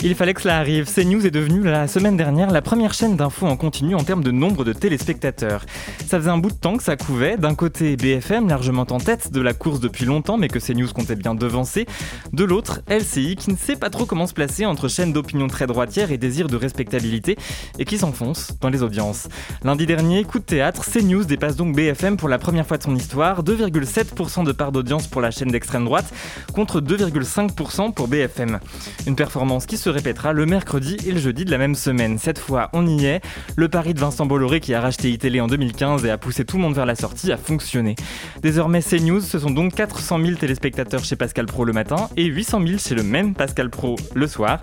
Il fallait que cela arrive. CNews est devenu la semaine dernière la première chaîne d'infos en continu en termes de nombre de téléspectateurs. Ça faisait un bout de temps que ça couvait. D'un côté, BFM, largement en tête de la course depuis longtemps, mais que CNews comptait bien devancer. De l'autre, LCI, qui ne sait pas trop comment se placer entre chaînes d'opinion très droitière et désir de respectabilité, et qui s'enfonce dans les audiences. Lundi dernier, coup de théâtre, CNews dépasse donc BFM pour la première fois de son histoire. 2,7% de part d'audience pour la chaîne d'extrême droite, contre 2,5% pour BFM. Une performance qui se répétera le mercredi et le jeudi de la même semaine. Cette fois, on y est. Le pari de Vincent Bolloré, qui a racheté iTélé en 2015 et a poussé tout le monde vers la sortie, a fonctionné. Désormais, CNews, ce sont donc 400 000 téléspectateurs chez Pascal Pro le matin et 800 000 chez le même Pascal Pro le soir.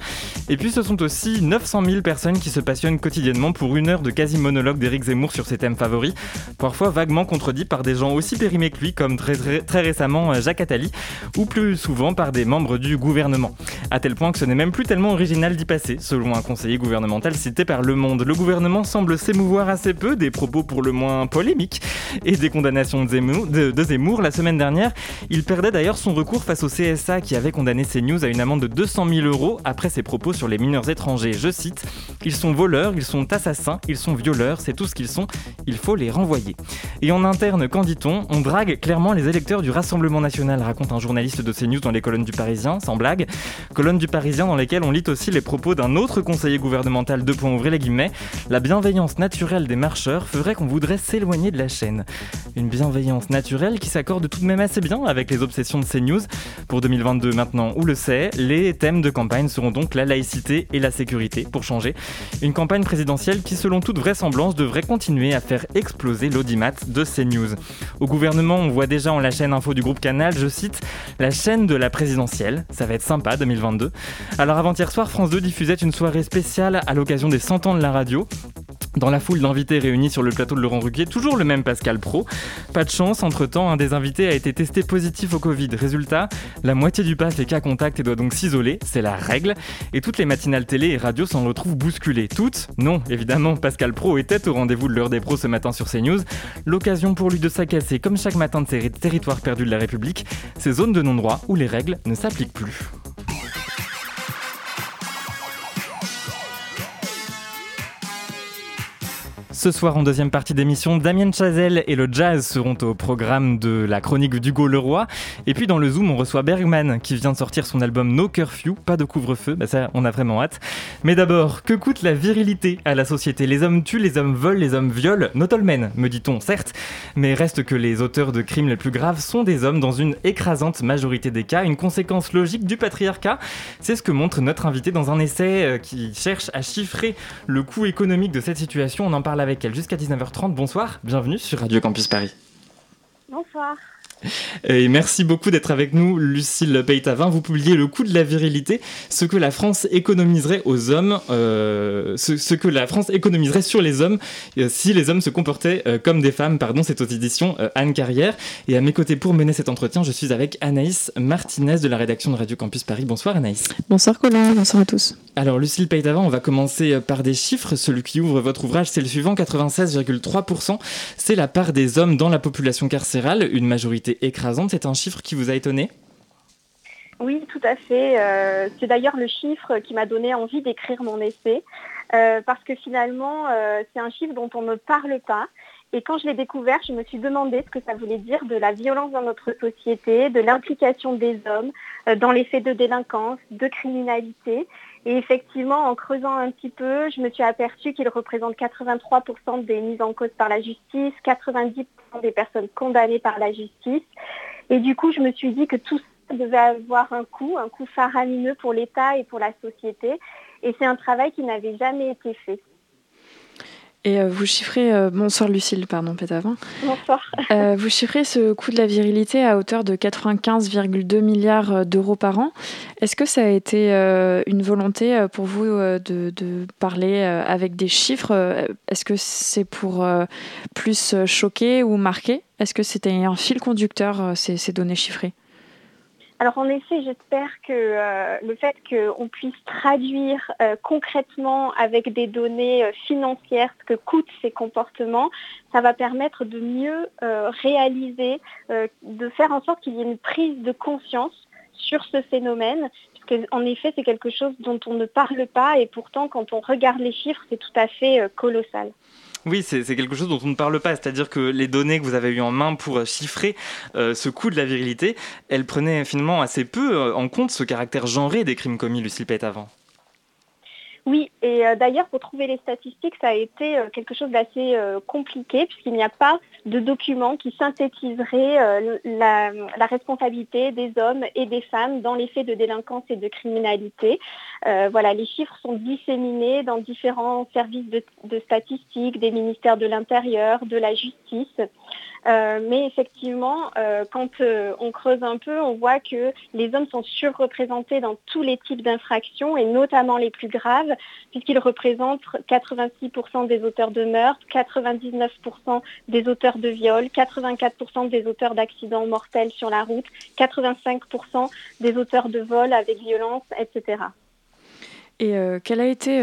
Et puis, ce sont aussi 900 000 personnes qui se passionnent quotidiennement pour une heure de quasi-monologue d'Éric Zemmour sur ses thèmes favoris, parfois vaguement contredits par des gens aussi périmés que lui, comme très, très, récemment euh, Jacques Attali, ou plus souvent par des membres du gouvernement. À tel point que ce n'est même plus tellement original d'y passer, selon un conseiller gouvernemental cité par Le Monde. Le gouvernement semble s'émouvoir assez peu des propos pour le moins polémiques et des condamnations de Zemmour, de, Zemmour. La semaine dernière, il perdait d'ailleurs son recours face au CSA qui avait condamné CNews à une amende de 200 000 euros après ses propos sur les mineurs étrangers. Je cite Ils sont voleurs, ils sont assassins, ils sont violeurs, c'est tout ce qu'ils sont, il faut les renvoyer. Et en interne, qu'en dit-on? On drague clairement les électeurs du Rassemblement national, raconte un journaliste de CNews dans les colonnes du Parisien, sans blague. Colonnes du Parisien dans lesquelles on lit aussi les propos d'un autre conseiller gouvernemental, de points ouvrés les guillemets, la bienveillance naturelle des marcheurs ferait qu'on voudrait s'éloigner de la chaîne. Une bienveillance naturelle qui s'accorde tout de même assez bien avec les obsessions de CNews. Pour 2022 maintenant, on le sait, les thèmes de campagne seront donc la laïcité et la sécurité, pour changer. Une campagne présidentielle qui, selon toute vraisemblance, devrait continuer à faire exploser l'audimat de CNews. Au gouvernement, on voit déjà en la chaîne info du groupe Canal, je cite, la chaîne de la présidentielle. Ça va être sympa 2022. Alors avant-hier soir, France 2 diffusait une soirée spéciale à l'occasion des 100 ans de la radio. Dans la foule d'invités réunis sur le plateau de Laurent Ruquier, toujours le même Pascal Pro. Pas de chance, entre-temps, un des invités a été testé positif au Covid. Résultat, la moitié du pass est cas contact et doit donc s'isoler, c'est la règle. Et toutes les matinales télé et radio s'en retrouvent bousculées. Toutes Non, évidemment, Pascal Pro était au rendez-vous de l'heure des pros ce matin sur CNews. L'occasion pour lui de s'accasser, comme chaque matin de ses territoires perdus de la République, ces zones de non-droit où les règles ne s'appliquent plus. Ce soir, en deuxième partie d'émission, Damien Chazelle et le jazz seront au programme de la chronique d'Hugo Leroy. Et puis dans le Zoom, on reçoit Bergman qui vient de sortir son album No Curfew, pas de couvre-feu, bah ça on a vraiment hâte. Mais d'abord, que coûte la virilité à la société? Les hommes tuent, les hommes volent, les hommes violent, not all men, me dit-on, certes, mais reste que les auteurs de crimes les plus graves sont des hommes dans une écrasante majorité des cas, une conséquence logique du patriarcat. C'est ce que montre notre invité dans un essai euh, qui cherche à chiffrer le coût économique de cette situation. On en parle avec jusqu'à 19h30. Bonsoir, bienvenue sur Radio Campus Paris. Bonsoir. Et merci beaucoup d'être avec nous, Lucille Peytavin. Vous publiez Le coût de la virilité, ce que la France économiserait aux hommes, euh, ce, que la France économiserait sur les hommes euh, si les hommes se comportaient euh, comme des femmes. Pardon, c'est aux éditions Anne Carrière. Et à mes côtés pour mener cet entretien, je suis avec Anaïs Martinez de la rédaction de Radio Campus Paris. Bonsoir Anaïs. Bonsoir Colin, bonsoir à tous. Alors Lucille Peytavin, on va commencer par des chiffres. Celui qui ouvre votre ouvrage, c'est le suivant 96,3%. C'est la part des hommes dans la population carcérale, une majorité C'est un chiffre qui vous a étonné? Oui, tout à fait. Euh, c'est d'ailleurs le chiffre qui m'a donné envie d'écrire mon essai, euh, parce que finalement, euh, c'est un chiffre dont on ne parle pas. Et quand je l'ai découvert, je me suis demandé ce que ça voulait dire de la violence dans notre société, de l'implication des hommes dans les faits de délinquance, de criminalité. Et effectivement, en creusant un petit peu, je me suis aperçue qu'il représente 83% des mises en cause par la justice, 90% des personnes condamnées par la justice. Et du coup, je me suis dit que tout ça devait avoir un coût, un coût faramineux pour l'État et pour la société. Et c'est un travail qui n'avait jamais été fait. Et euh, vous chiffrez, euh, bonsoir Lucille, pardon, Pétavin. Bonsoir. Euh, vous chiffrez ce coût de la virilité à hauteur de 95,2 milliards d'euros par an. Est-ce que ça a été une volonté pour vous de, parler avec des chiffres Est-ce que c'est pour plus choquer ou marquer? Est-ce que c'était un fil conducteur, ces données chiffrées? Alors en effet, j'espère que euh, le fait qu'on puisse traduire euh, concrètement avec des données euh, financières ce que coûtent ces comportements, ça va permettre de mieux réaliser, de faire en sorte qu'il y ait une prise de conscience sur ce phénomène, puisque en effet c'est quelque chose dont on ne parle pas et pourtant quand on regarde les chiffres c'est tout à fait colossal. Oui, c'est quelque chose dont on ne parle pas, c'est-à-dire que les données que vous avez eues en main pour euh, chiffrer euh, ce coût de la virilité, elles prenaient finalement assez peu euh, en compte ce caractère genré des crimes commis, Lucille Pett, avant. Oui, et euh, d'ailleurs, pour trouver les statistiques, ça a été euh, quelque chose d'assez euh, compliqué puisqu'il n'y a pas de document qui synthétiserait la, responsabilité des hommes et des femmes dans les faits de délinquance et de criminalité. voilà, les chiffres sont disséminés dans différents services de statistiques, des ministères de l'Intérieur, de la justice. Mais effectivement, quand on creuse un peu, on voit que les hommes sont surreprésentés dans tous les types d'infractions et notamment les plus graves, puisqu'ils représentent 86% des auteurs de meurtre, 99% des auteurs de viol, 84% des auteurs d'accidents mortels sur la route, 85% des auteurs de vol avec violence, etc. Et quelle a été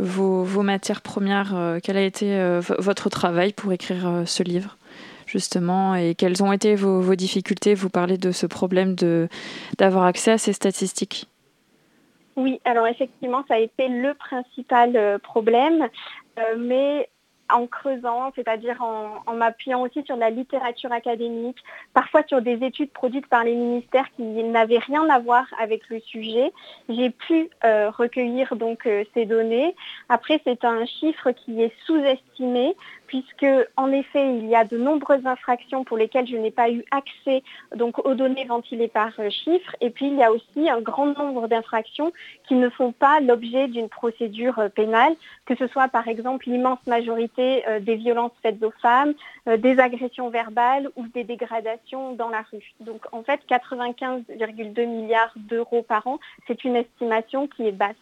vos, vos, matières premières Quel a été votre travail pour écrire ce livre justement et quelles ont été vos, difficultés? Vous parlez de ce problème d'avoir accès à ces statistiques. Oui, alors effectivement, ça a été le principal euh, problème, euh, mais en creusant, c'est-à-dire en, m'appuyant aussi sur la littérature académique, parfois sur des études produites par les ministères qui n'avaient rien à voir avec le sujet, j'ai pu euh, recueillir donc ces données. Après, c'est un chiffre qui est sous-estimé puisque en effet il y a de nombreuses infractions pour lesquelles je n'ai pas eu accès aux données ventilées par euh, chiffres et puis il y a aussi un grand nombre d'infractions qui ne font pas l'objet d'une procédure euh, pénale, que ce soit par exemple l'immense majorité euh, des violences faites aux femmes, des agressions verbales ou des dégradations dans la rue. Donc en fait 95,2 milliards d'euros par an, c'est une estimation qui est basse.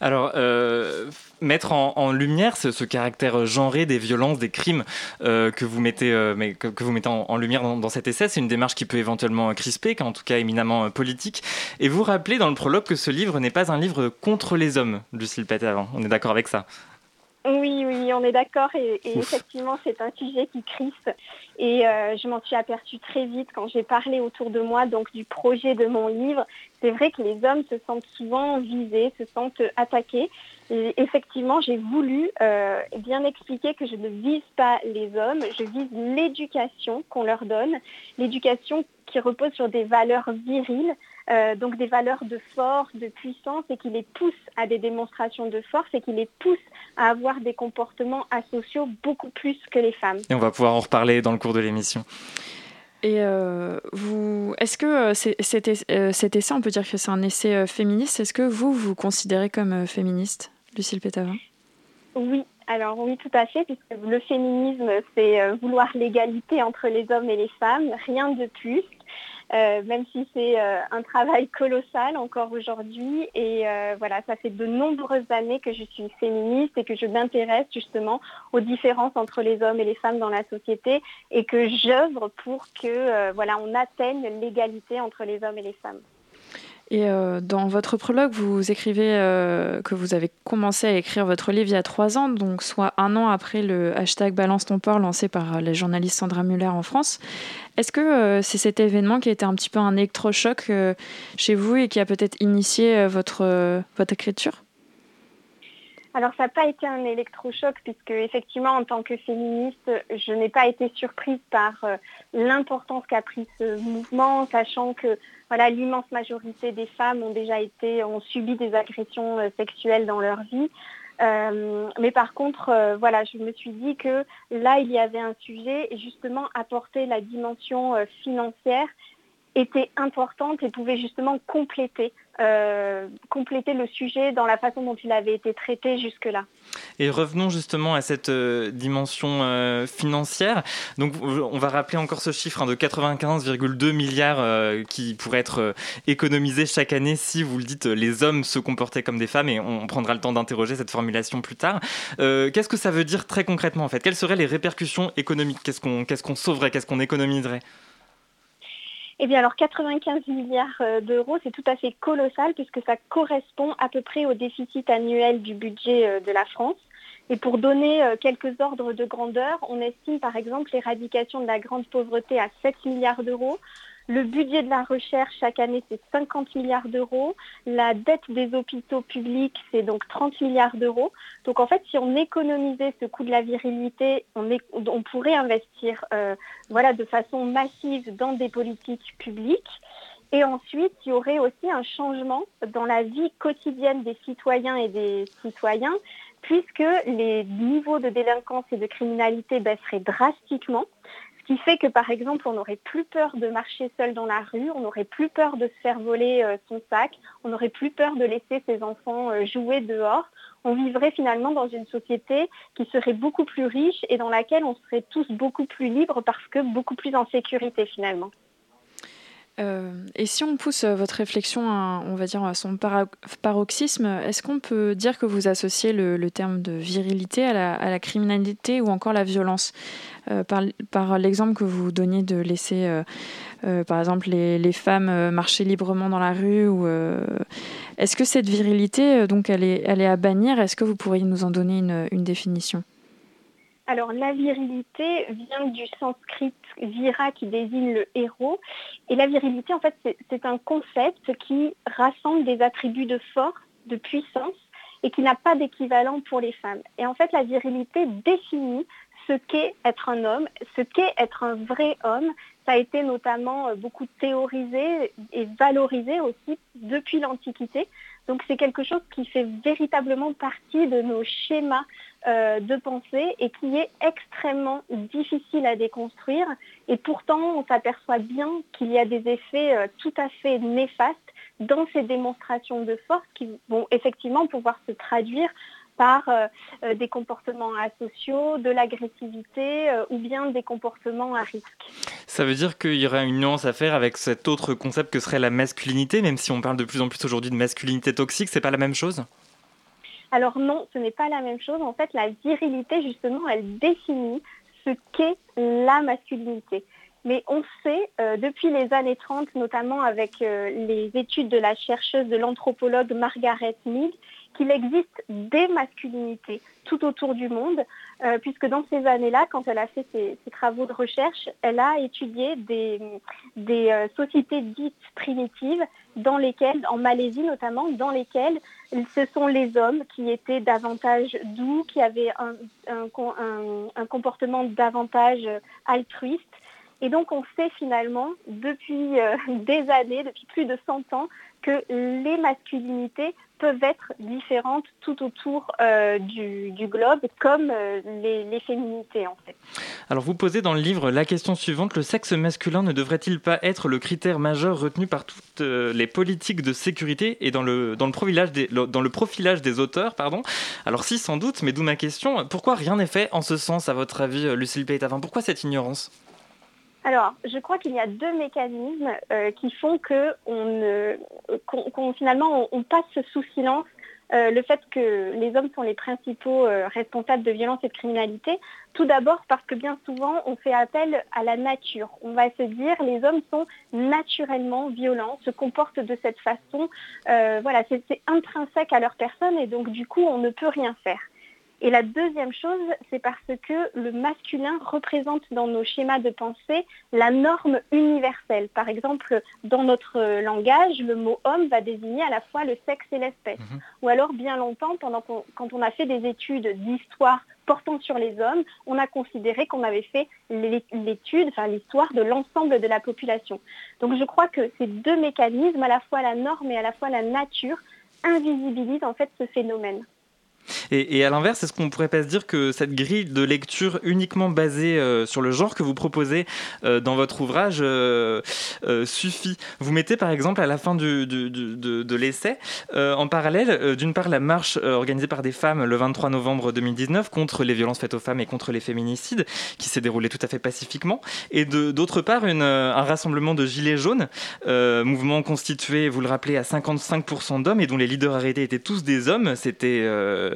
Alors, euh, mettre en, lumière ce, caractère genré des violences, des crimes euh, que vous mettez, euh, que, vous mettez en, lumière dans, cet essai, c'est une démarche qui peut éventuellement crisper, en tout cas éminemment politique. Et vous rappelez dans le prologue que ce livre n'est pas un livre contre les hommes, Lucille avant. On est d'accord avec ça? Oui, oui, on est d'accord et, effectivement c'est un sujet qui crispe et euh, je m'en suis aperçue très vite quand j'ai parlé autour de moi donc du projet de mon livre. C'est vrai que les hommes se sentent souvent visés, se sentent attaqués. Et effectivement, j'ai voulu euh, bien expliquer que je ne vise pas les hommes, je vise l'éducation qu'on leur donne, l'éducation qui repose sur des valeurs viriles, euh, donc des valeurs de force, de puissance, et qui les poussent à des démonstrations de force et qui les poussent à avoir des comportements asociaux beaucoup plus que les femmes. Et on va pouvoir en reparler dans le cours de l'émission. Et euh, vous, est-ce que euh, cet essai, on peut dire que c'est un essai féministe Est-ce que vous vous considérez comme féministe, Lucille Pétavin? Oui, alors oui, tout à fait, puisque le féminisme, c'est vouloir l'égalité entre les hommes et les femmes, rien de plus. Euh, même si c'est euh, un travail colossal encore aujourd'hui. Et euh, voilà, ça fait de nombreuses années que je suis féministe et que je m'intéresse justement aux différences entre les hommes et les femmes dans la société et que j'œuvre pour que voilà, on atteigne l'égalité entre les hommes et les femmes. Et euh, dans votre prologue, vous écrivez euh, que vous avez commencé à écrire votre livre il y a trois ans, donc soit un an après le hashtag Balance ton port lancé par la journaliste Sandra Muller en France. Est-ce que euh, c'est cet événement qui a été un petit peu un électrochoc chez vous et qui a peut-être initié votre, votre écriture? Alors ça n'a pas été un électrochoc puisque effectivement en tant que féministe, je n'ai pas été surprise par l'importance qu'a pris ce mouvement, sachant que l'immense majorité des femmes ont déjà été, ont subi des agressions euh, sexuelles dans leur vie. Euh, mais par contre, euh, voilà, je me suis dit que là, il y avait un sujet et justement apporter la dimension financière était importante et pouvait justement compléter euh, compléter le sujet dans la façon dont il avait été traité jusque-là. Et revenons justement à cette euh, dimension euh, financière. Donc on va rappeler encore ce chiffre hein, de 95,2 milliards qui pourraient être économisés chaque année si, vous le dites, les hommes se comportaient comme des femmes et on prendra le temps d'interroger cette formulation plus tard. Qu'est-ce que ça veut dire très concrètement en fait? Quelles seraient les répercussions économiques? Qu'est-ce qu'on sauverait? Qu'est-ce qu'on économiserait? Eh bien alors 95 milliards euh, d'euros, c'est tout à fait colossal puisque ça correspond à peu près au déficit annuel du budget euh, de la France. Et pour donner euh, quelques ordres de grandeur, on estime par exemple l'éradication de la grande pauvreté à 7 milliards d'euros, le budget de la recherche chaque année, c'est 50 milliards d'euros. La dette des hôpitaux publics, c'est donc 30 milliards d'euros. Donc en fait, si on économisait ce coût de la virilité, on, pourrait investir euh, voilà, de façon massive dans des politiques publiques. Et ensuite, il y aurait aussi un changement dans la vie quotidienne des citoyens et des citoyens, puisque les niveaux de délinquance et de criminalité baisseraient drastiquement. Qui fait que par exemple, on n'aurait plus peur de marcher seul dans la rue, on n'aurait plus peur de se faire voler euh, son sac, on n'aurait plus peur de laisser ses enfants euh, jouer dehors. On vivrait finalement dans une société qui serait beaucoup plus riche et dans laquelle on serait tous beaucoup plus libres parce que beaucoup plus en sécurité finalement. Euh, et si on pousse euh, votre réflexion, à, on va dire, à son paroxysme, est-ce qu'on peut dire que vous associez le, terme de virilité à la, criminalité ou encore la violence? Euh, Par, l'exemple que vous donniez de laisser, par exemple, les, femmes marcher librement dans la rue, ou est-ce que cette virilité, donc, elle est, elle est à bannir? Est-ce que vous pourriez nous en donner une définition? Alors la virilité vient du sanskrit vira qui désigne le héros. Et la virilité, en fait, c'est un concept qui rassemble des attributs de force, de puissance, et qui n'a pas d'équivalent pour les femmes. Et en fait, la virilité définit ce qu'est être un homme, ce qu'est être un vrai homme. Ça a été notamment euh, beaucoup théorisé et valorisé aussi depuis l'Antiquité. Donc c'est quelque chose qui fait véritablement partie de nos schémas euh, de pensée et qui est extrêmement difficile à déconstruire. Et pourtant, on s'aperçoit bien qu'il y a des effets euh, tout à fait néfastes dans ces démonstrations de force qui vont effectivement pouvoir se traduire par euh, des comportements asociaux, de l'agressivité ou bien des comportements à risque. Ça veut dire qu'il y aura une nuance à faire avec cet autre concept que serait la masculinité, même si on parle de plus en plus aujourd'hui de masculinité toxique, c'est pas la même chose? Alors non, ce n'est pas la même chose. En fait, la virilité, justement, elle définit ce qu'est la masculinité. Mais on sait, euh, depuis les années 30, notamment avec euh, les études de la chercheuse de l'anthropologue Margaret Mead, qu'il existe des masculinités tout autour du monde, euh, puisque dans ces années-là, quand elle a fait ses, travaux de recherche, elle a étudié des, des sociétés dites primitives dans lesquelles, en Malaisie notamment, dans lesquelles ce sont les hommes qui étaient davantage doux, qui avaient un, un, comportement davantage altruiste. Et donc on sait finalement depuis euh, des années, depuis plus de 100 ans, que les masculinités peuvent être différentes tout autour euh, du, globe, comme euh, les, féminités en fait. Alors vous posez dans le livre la question suivante, le sexe masculin ne devrait-il pas être le critère majeur retenu par toutes euh, les politiques de sécurité et dans le, dans le, profilage, des, dans le profilage des auteurs pardon? Alors si sans doute, mais d'où ma question, pourquoi rien n'est fait en ce sens à votre avis Lucille Paytavin Pourquoi cette ignorance? Alors, je crois qu'il y a deux mécanismes euh, qui font que finalement on, passe sous silence euh, le fait que les hommes sont les principaux euh, responsables de violence et de criminalité. Tout d'abord parce que bien souvent on fait appel à la nature. On va se dire les hommes sont naturellement violents, se comportent de cette façon. voilà, c'est intrinsèque à leur personne et donc du coup on ne peut rien faire. Et la deuxième chose, c'est parce que le masculin représente dans nos schémas de pensée la norme universelle. Par exemple, dans notre langage, le mot homme va désigner à la fois le sexe et l'espèce. Mhm. Ou alors, bien longtemps, pendant quand on a fait des études d'histoire portant sur les hommes, on a considéré qu'on avait fait l'étude, enfin l'histoire de l'ensemble de la population. Donc je crois que ces deux mécanismes, à la fois la norme et à la fois la nature, invisibilisent en fait ce phénomène. Et, à l'inverse, est-ce qu'on pourrait pas se dire que cette grille de lecture uniquement basée euh, sur le genre que vous proposez euh, dans votre ouvrage euh, suffit? Vous mettez par exemple à la fin de, l'essai, en parallèle, d'une part la marche organisée par des femmes le 23 novembre 2019 contre les violences faites aux femmes et contre les féminicides, qui s'est déroulée tout à fait pacifiquement, et d'autre part un rassemblement de gilets jaunes, mouvement constitué, vous le rappelez, à 55% d'hommes et dont les leaders arrêtés étaient tous des hommes. C'était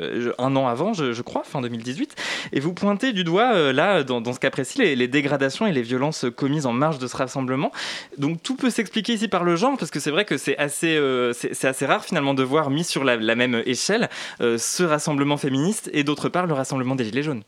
euh, un an avant, je, crois, fin 2018. Et vous pointez du doigt, euh, là, dans, ce cas précis, les, dégradations et les violences commises en marge de ce rassemblement. Donc tout peut s'expliquer ici par le genre, parce que c'est vrai que c'est assez, euh, c'est assez rare finalement de voir mis sur la, même échelle ce rassemblement féministe et d'autre part le rassemblement des Gilets jaunes.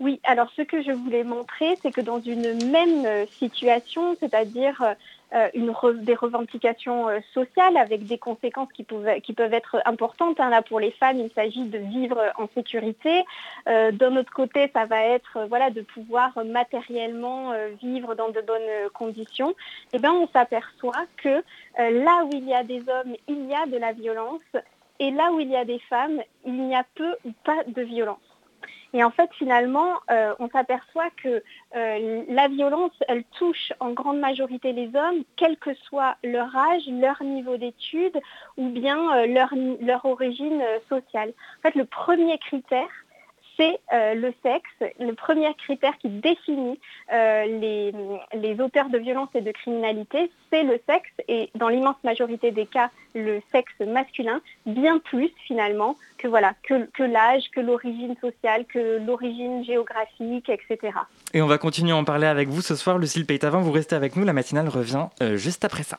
Oui, alors ce que je voulais montrer, c'est que dans une même situation, c'est-à-dire euh, une des revendications euh, sociales avec des conséquences qui, peuvent être importantes. Hein. Là, pour les femmes, il s'agit de vivre en sécurité. Euh, d'un autre côté, ça va être de pouvoir matériellement vivre dans de bonnes conditions. Et eh bien, on s'aperçoit que là où il y a des hommes, il y a de la violence. Et là où il y a des femmes, il n'y a peu ou pas de violence. Et en fait, finalement, euh, on s'aperçoit que euh, la violence, elle touche en grande majorité les hommes, quel que soit leur âge, leur niveau d'études ou bien euh, leur, leur origine sociale. En fait, le premier critère, c'est euh, le sexe. Le premier critère qui définit euh, les, auteurs de violence et de criminalité, c'est le sexe, et dans l'immense majorité des cas, le sexe masculin, bien plus finalement que, voilà, que, l'âge, que l'origine sociale, que l'origine géographique, etc. Et on va continuer à en parler avec vous ce soir. Lucille Peytavin, vous restez avec nous, la matinale revient euh, juste après ça.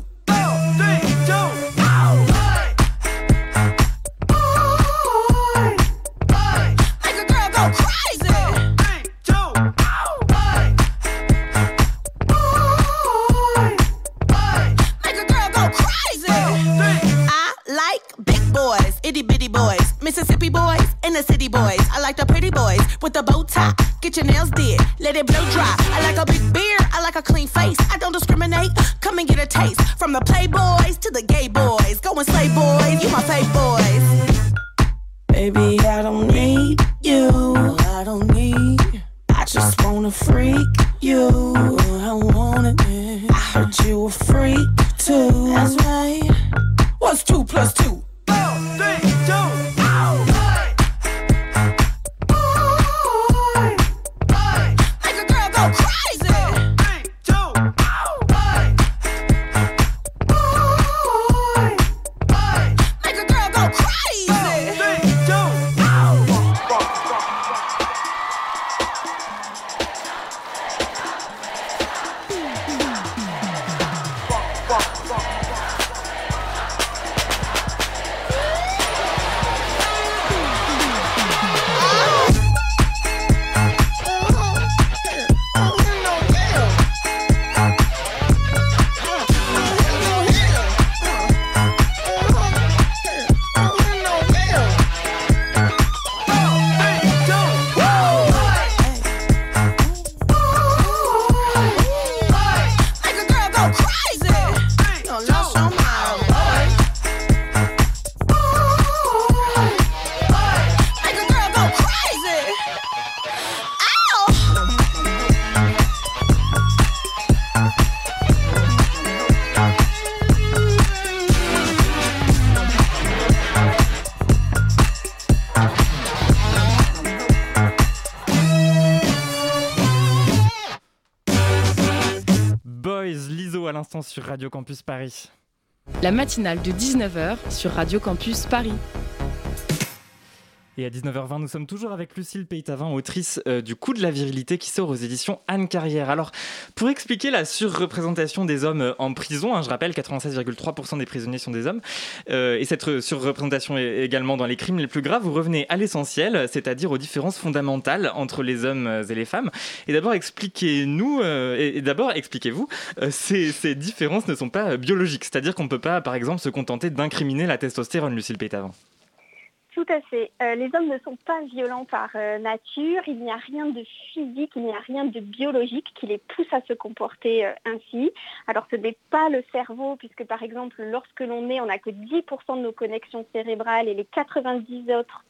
Sur Radio Campus Paris. La matinale de 19h sur Radio Campus Paris. Et à 19h20, nous sommes toujours avec Lucille Peytavin, autrice euh, du Coup de la virilité qui sort aux éditions Anne Carrière. Alors, pour expliquer la surreprésentation des hommes euh, en prison, hein, je rappelle 96,3% des prisonniers sont des hommes, euh, et cette surreprésentation est également dans les crimes les plus graves, vous revenez à l'essentiel, c'est-à-dire aux différences fondamentales entre les hommes et les femmes. Et d'abord, expliquez-nous, et, d'abord, expliquez-vous, ces, ces, différences ne sont pas biologiques, c'est-à-dire qu'on ne peut pas, par exemple, se contenter d'incriminer la testostérone, Lucille Peytavin. Tout à fait. Euh, les hommes ne sont pas violents par euh, nature. Il n'y a rien de physique, il n'y a rien de biologique qui les pousse à se comporter euh, ainsi. Alors ce n'est pas le cerveau, puisque par exemple, lorsque l'on est, on n'a que 10% de nos connexions cérébrales et les 90 autres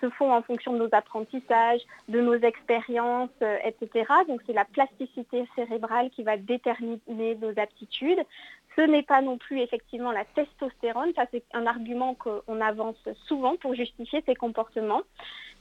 se font en fonction de nos apprentissages, de nos expériences, etc. Donc c'est la plasticité cérébrale qui va déterminer nos aptitudes. Ce n'est pas non plus effectivement la testostérone, ça c'est un argument qu'on avance souvent pour justifier ces comportements.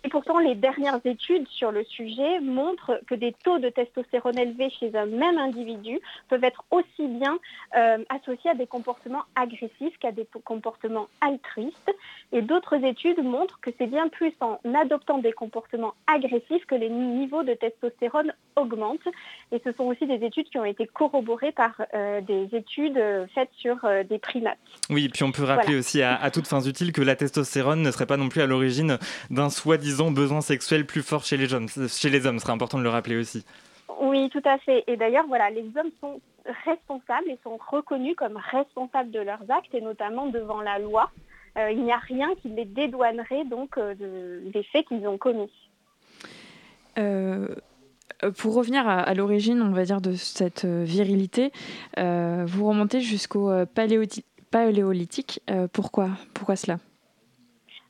Et pourtant, les dernières études sur le sujet montrent que des taux de testostérone élevés chez un même individu peuvent être aussi bien euh, associés à des comportements agressifs qu'à des comportements altruistes. Et d'autres études montrent que c'est bien plus en adoptant des comportements agressifs que les niveaux de testostérone augmentent. Et ce sont aussi des études qui ont été corroborées par euh, des études euh, faites sur des primates. Oui, puis on peut rappeler aussi à, à toutes fins utiles que la testostérone ne serait pas non plus à l'origine d'un soi-disant disons, besoins sexuels plus forts chez les, hommes. chez les hommes. Ce serait important de le rappeler aussi. Oui, tout à fait. Et d'ailleurs, voilà, les hommes sont responsables et sont reconnus comme responsables de leurs actes, et notamment devant la loi. Euh, il n'y a rien qui les dédouanerait donc euh, des faits qu'ils ont commis. Euh, pour revenir à, l'origine, on va dire, de cette virilité, vous remontez jusqu'au paléolithique. pourquoi? Pourquoi cela?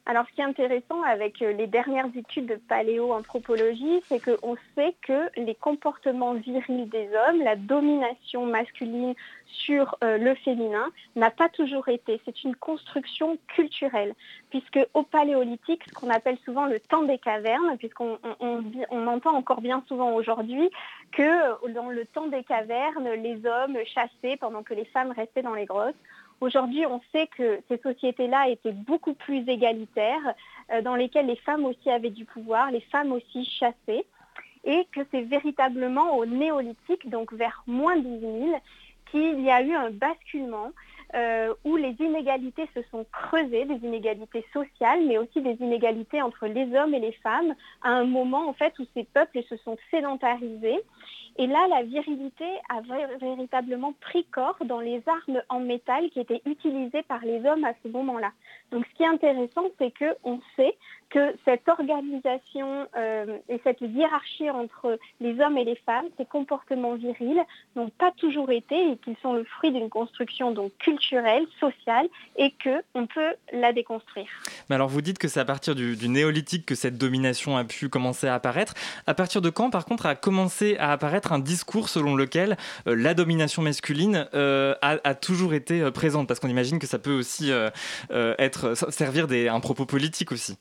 Alors, ce qui est intéressant avec euh, les dernières études de paléoanthropologie, c'est qu'on sait que les comportements virils des hommes, la domination masculine sur euh, le féminin, n'a pas toujours été. C'est une construction culturelle, puisque au paléolithique, ce qu'on appelle souvent le temps des cavernes, puisqu'on on, entend encore bien souvent aujourd'hui que euh, dans le temps des cavernes, les hommes chassaient pendant que les femmes restaient dans les grosses. Aujourd'hui, on sait que ces sociétés-là étaient beaucoup plus égalitaires, euh, dans lesquelles les femmes aussi avaient du pouvoir, les femmes aussi chassaient, et que c'est véritablement au néolithique, donc vers moins 10 000, qu'il y a eu un basculement euh, où les inégalités se sont creusées, des inégalités sociales, mais aussi des inégalités entre les hommes et les femmes, à un moment en fait où ces peuples se sont sédentarisés et là, la virilité a véritablement pris corps dans les armes en métal qui étaient utilisées par les hommes à ce moment-là. Donc ce qui est intéressant, c'est qu'on sait que cette organisation euh, et cette hiérarchie entre les hommes et les femmes, ces comportements virils, n'ont pas toujours été et qu'ils sont le fruit d'une construction donc culturelle, sociale, et qu'on peut la déconstruire. Mais alors vous dites que c'est à partir du, néolithique que cette domination a pu commencer à apparaître. À partir de quand, par contre, a commencé à apparaître un discours selon lequel euh, la domination masculine euh, a, toujours été présente? Parce qu'on imagine que ça peut aussi être servir des, un propos politique aussi.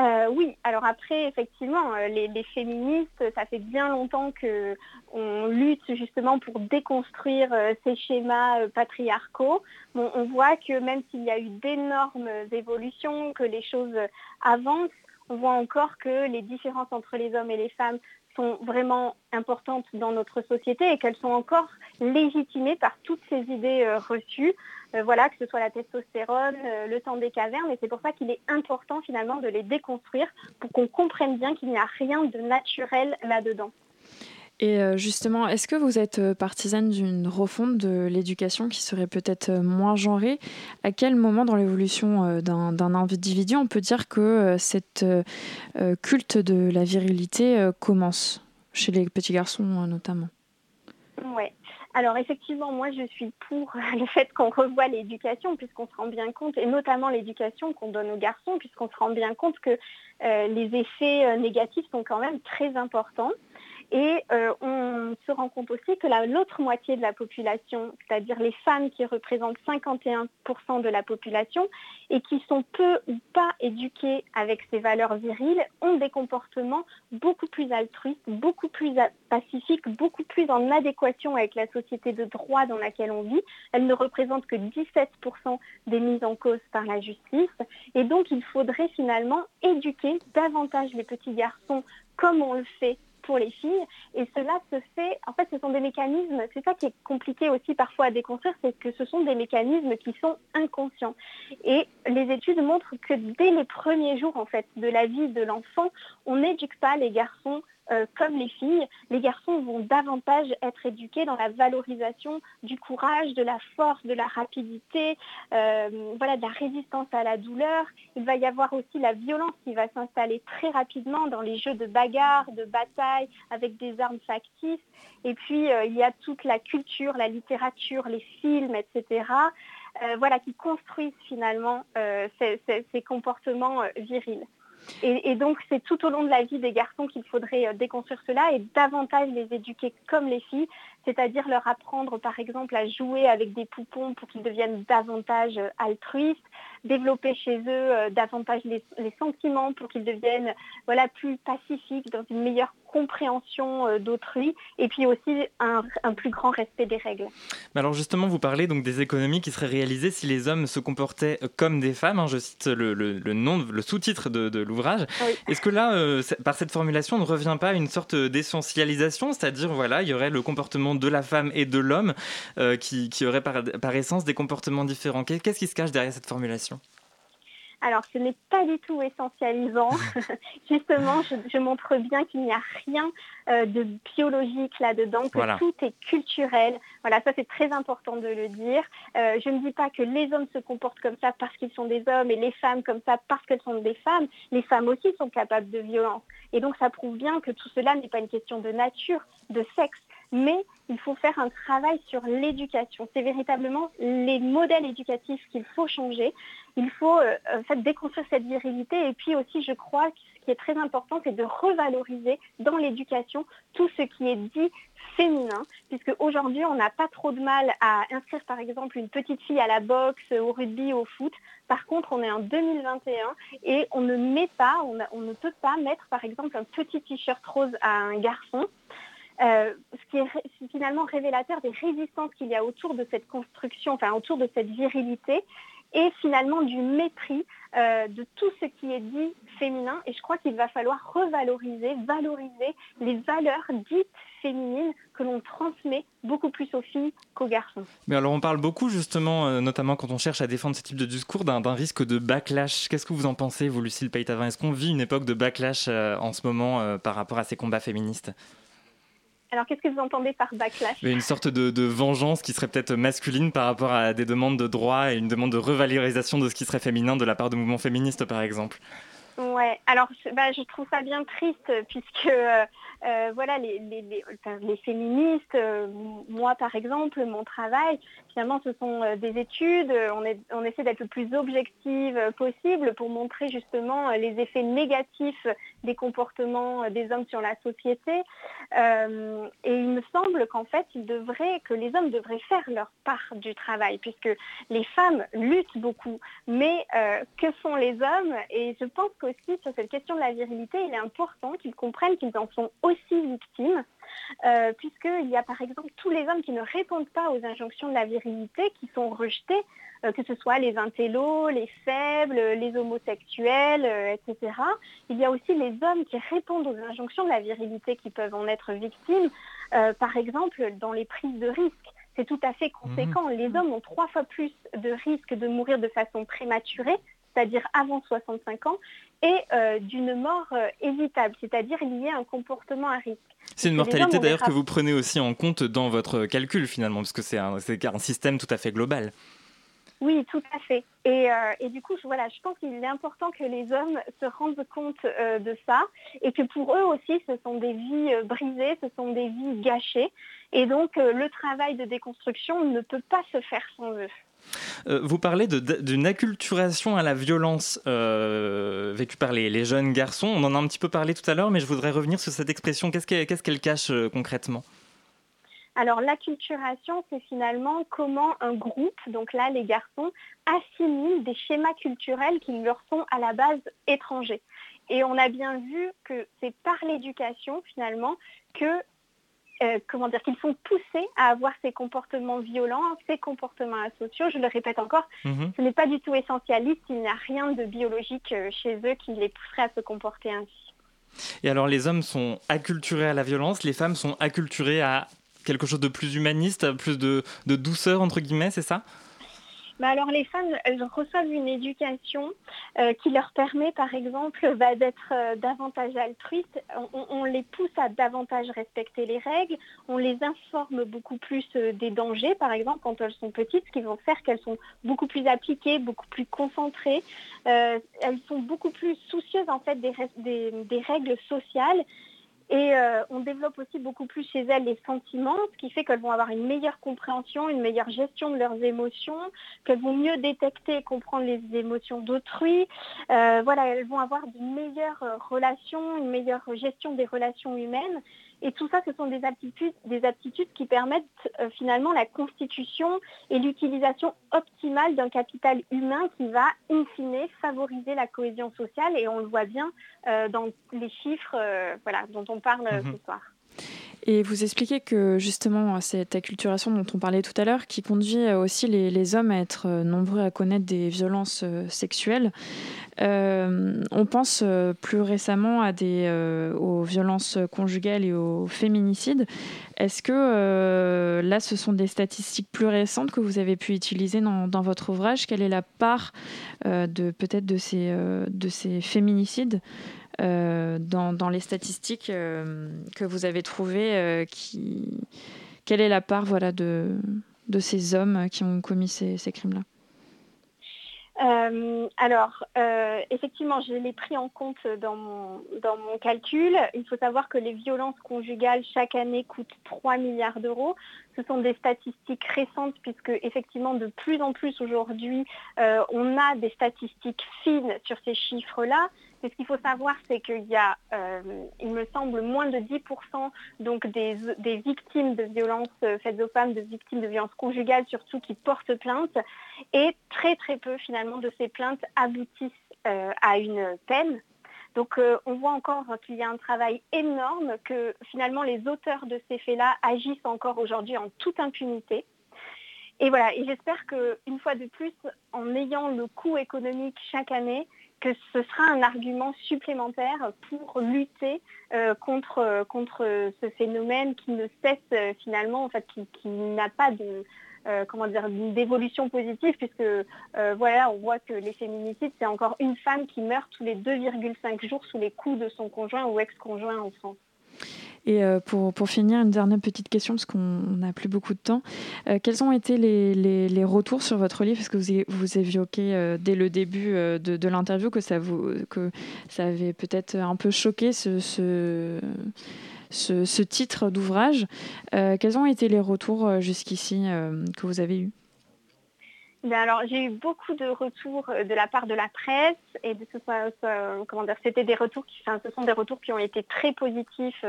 Euh, oui, alors après, effectivement, euh, les, féministes, ça fait bien longtemps qu'on lutte justement pour déconstruire euh, ces schémas patriarcaux. on voit que même s'il y a eu d'énormes évolutions, que les choses avancent, on voit encore que les différences entre les hommes et les femmes sont vraiment importantes dans notre société et qu'elles sont encore légitimées par toutes ces idées reçues. Euh, voilà, que ce soit la testostérone, euh, le temps des cavernes, et c'est pour ça qu'il est important finalement de les déconstruire pour qu'on comprenne bien qu'il n'y a rien de naturel là-dedans. Et euh, justement, est-ce que vous êtes partisane d'une refonte de l'éducation qui serait peut-être moins genrée? À quel moment dans l'évolution d'un individu on peut dire que cette culte de la virilité commence, chez les petits garçons notamment Oui. Alors effectivement, moi je suis pour le fait qu'on revoie l'éducation puisqu'on se rend bien compte, et notamment l'éducation qu'on donne aux garçons, puisqu'on se rend bien compte que euh, les effets euh, négatifs sont quand même très importants. Et on se rend compte aussi que l'autre moitié de la population, c'est-à-dire les femmes qui représentent 51% de la population et qui sont peu ou pas éduquées avec ces valeurs viriles, ont des comportements beaucoup plus altruistes, beaucoup plus pacifiques, beaucoup plus en adéquation avec la société de droit dans laquelle on vit. Elles ne représentent que 17% des mises en cause par la justice. Et donc, il faudrait finalement éduquer davantage les petits garçons comme on le fait pour les filles. Et cela se fait, en fait, ce sont des mécanismes, c'est ça qui est compliqué aussi parfois à déconstruire, c'est que ce sont des mécanismes qui sont inconscients. Et les études montrent que dès les premiers jours, en fait, de la vie de l'enfant, on n'éduque pas les garçons euh, comme les filles, les garçons vont davantage être éduqués dans la valorisation du courage, de la force, de la rapidité, euh, voilà, de la résistance à la douleur. Il va y avoir aussi la violence qui va s'installer très rapidement dans les jeux de bagarre, de bataille, avec des armes factices. Et puis, euh, il y a toute la culture, la littérature, les films, etc. voilà, qui construisent finalement ces comportements virils. Et, donc, c'est tout au long de la vie des garçons qu'il faudrait euh, déconstruire cela et davantage les éduquer comme les filles, c'est-à-dire leur apprendre, par exemple, à jouer avec des poupons pour qu'ils deviennent davantage euh, altruistes, développer chez eux euh, davantage les, sentiments pour qu'ils deviennent voilà, plus pacifiques, dans une meilleure compréhension euh, d'autrui, et puis aussi un, plus grand respect des règles. Mais alors justement, vous parlez donc des économies qui seraient réalisées si les hommes se comportaient comme des femmes. Hein, je cite le, nom, le sous-titre de, l'ouvrage. Est-ce que là, euh, par cette formulation, on ne revient pas à une sorte d'essentialisation, c'est-à-dire voilà, il y aurait le comportement de la femme et de l'homme qui, qui aurait par essence des comportements différents? Qu'est-ce qui se cache derrière cette formulation? Alors, ce n'est pas du tout essentialisant. Justement, je, montre bien qu'il n'y a rien euh, de biologique là-dedans, que tout est culturel. Voilà, ça c'est très important de le dire. Euh, je ne dis pas que les hommes se comportent comme ça parce qu'ils sont des hommes et les femmes comme ça parce qu'elles sont des femmes. Les femmes aussi sont capables de violence. Et donc, ça prouve bien que tout cela n'est pas une question de nature, de sexe, mais il faut faire un travail sur l'éducation. C'est véritablement les modèles éducatifs qu'il faut changer. Il faut euh, déconstruire cette virilité et puis aussi, je crois, que ce qui est très important, c'est de revaloriser dans l'éducation tout ce qui est dit féminin, puisque aujourd'hui, on n'a pas trop de mal à inscrire, par exemple, une petite fille à la boxe, au rugby, au foot. Par contre, on est en 2021 et on ne met pas, on ne peut pas mettre, par exemple, un petit t-shirt rose à un garçon euh, ce qui est finalement révélateur des résistances qu'il y a autour de cette construction, enfin autour de cette virilité, et finalement du mépris euh, de tout ce qui est dit féminin. Et je crois qu'il va falloir revaloriser, valoriser les valeurs dites féminines que l'on transmet beaucoup plus aux filles qu'aux garçons. Mais alors on parle beaucoup justement, euh, notamment quand on cherche à défendre ce type de discours, d'un risque de backlash. Qu'est-ce que vous en pensez, vous, Lucille Paytavin Est-ce qu'on vit une époque de backlash en ce moment par rapport à ces combats féministes? Alors, qu'est-ce que vous entendez par backlash Une sorte de, vengeance qui serait peut-être masculine par rapport à des demandes de droit et une demande de revalorisation de ce qui serait féminin de la part de mouvements féministes, par exemple. Ouais, alors bah, je trouve ça bien triste puisque euh, euh, voilà, les, féministes, euh, moi par exemple, mon travail, finalement ce sont euh, des études, on, essaie d'être le plus objective possible pour montrer justement les effets négatifs des comportements des hommes sur la société. et il me semble qu'en fait, que les hommes devraient faire leur part du travail, puisque les femmes luttent beaucoup. Mais que font les hommes? Et je pense qu'aussi sur cette question de la virilité, il est important qu'ils comprennent qu'ils en sont aussi victimes, euh, puisqu'il y a par exemple tous les hommes qui ne répondent pas aux injonctions de la virilité, qui sont rejetés, euh, que ce soit les intellos, les faibles, les homosexuels, euh, etc. Il y a aussi les hommes qui répondent aux injonctions de la virilité qui peuvent en être victimes, par exemple dans les prises de risques c'est tout à fait conséquent. Mhm. Les hommes ont trois fois plus de risques de mourir de façon prématurée, c'est-à-dire avant 65 ans, et euh, d'une mort euh, évitable, c'est-à-dire liée à un comportement à risque. C'est une mortalité d'ailleurs que vous prenez aussi en compte dans votre calcul finalement, parce que c'est un, un, système tout à fait global. Oui, tout à fait. Et, euh, du coup, je, voilà, je pense qu'il est important que les hommes se rendent compte de ça et que pour eux aussi, ce sont des vies brisées, ce sont des vies gâchées. Et donc, le travail de déconstruction ne peut pas se faire sans eux. Euh, vous parlez d'une acculturation à la violence euh, vécue par les, jeunes garçons. On en a un petit peu parlé tout à l'heure, mais je voudrais revenir sur cette expression. Qu'est-ce qu'elle cache euh, concrètement? Alors l'acculturation, c'est finalement comment un groupe, donc là les garçons, assimilent des schémas culturels qui leur sont à la base étrangers. Et on a bien vu que c'est par l'éducation finalement que euh, comment dire, qu'ils sont poussés à avoir ces comportements violents, ces comportements asociaux. Je le répète encore, mhm. ce n'est pas du tout essentialiste, il n'y a rien de biologique euh, chez eux qui les pousserait à se comporter ainsi. Et alors les hommes sont acculturés à la violence, les femmes sont acculturées à quelque chose de plus humaniste, plus de douceur, entre guillemets, c'est ça? Alors les femmes, elles reçoivent une éducation euh, qui leur permet, par exemple, bah, d'être euh, davantage altruistes. On, les pousse à davantage respecter les règles. On les informe beaucoup plus euh, des dangers, par exemple, quand elles sont petites, ce qui va faire qu'elles sont beaucoup plus appliquées, beaucoup plus concentrées. elles sont beaucoup plus soucieuses en fait des règles sociales et euh, on développe aussi beaucoup plus chez elles les sentiments, ce qui fait qu'elles vont avoir une meilleure compréhension, une meilleure gestion de leurs émotions, qu'elles vont mieux détecter et comprendre les émotions d'autrui. Euh, voilà, elles vont avoir de meilleures relations, une meilleure gestion des relations humaines. Et tout ça, ce sont des aptitudes, des aptitudes qui permettent euh, finalement la constitution et l'utilisation optimale d'un capital humain qui va, in fine, favoriser la cohésion sociale. Et on le voit bien euh, dans les chiffres euh, voilà, dont on parle mhm. ce soir. Et vous expliquez que justement cette acculturation dont on parlait tout à l'heure, qui conduit aussi les, hommes à être nombreux à connaître des violences sexuelles, on pense euh, plus récemment euh, aux violences conjugales et aux féminicides. Est-ce que là, ce sont des statistiques plus récentes que vous avez pu utiliser dans, votre ouvrage? Quelle est la part de peut-être de ces, de ces féminicides dans, les statistiques que vous avez trouvées qui... Quelle est la part voilà, de ces hommes qui ont commis ces crimes-là? Euh, alors, euh, effectivement, je l'ai pris en compte dans mon, calcul. Il faut savoir que les violences conjugales chaque année coûtent 3 milliards d'euros. Ce sont des statistiques récentes puisque effectivement de plus en plus aujourd'hui, euh, on a des statistiques fines sur ces chiffres-là. Mais ce qu'il faut savoir, c'est qu'il y a, euh, il me semble, moins de 10% donc des, victimes de violences euh, faites aux femmes, de victimes de violences conjugales surtout, qui portent plainte. Et très très peu finalement de ces plaintes aboutissent à une peine. Donc on voit encore qu'il y a un travail énorme, que finalement les auteurs de ces faits-là agissent encore aujourd'hui en toute impunité. Et voilà, et j'espère qu'une fois de plus, en ayant le coût économique chaque année, que ce sera un argument supplémentaire pour lutter euh, contre, contre ce phénomène qui ne cesse euh, finalement, en fait, qui, n'a pas de, euh, comment dire, d'évolution positive, puisque voilà, on voit que les féminicides, c'est encore une femme qui meurt tous les 2,5 jours sous les coups de son conjoint ou ex-conjoint en France. Et euh, pour, pour, finir, une dernière petite question, parce qu'on n'a plus beaucoup de temps. Euh, quels ont été les, les, retours sur votre livre? Parce que vous, vous évoquez euh, dès le début de, de l'interview que ça, vous, que ça avait peut-être un peu choqué ce, ce, ce, titre d'ouvrage. quels ont été les retours jusqu'ici que vous avez eus? Ben alors, j'ai eu beaucoup de retours de la part de la presse et de ce, comment dire, c'était des retours qui, ce sont des retours qui ont été très positifs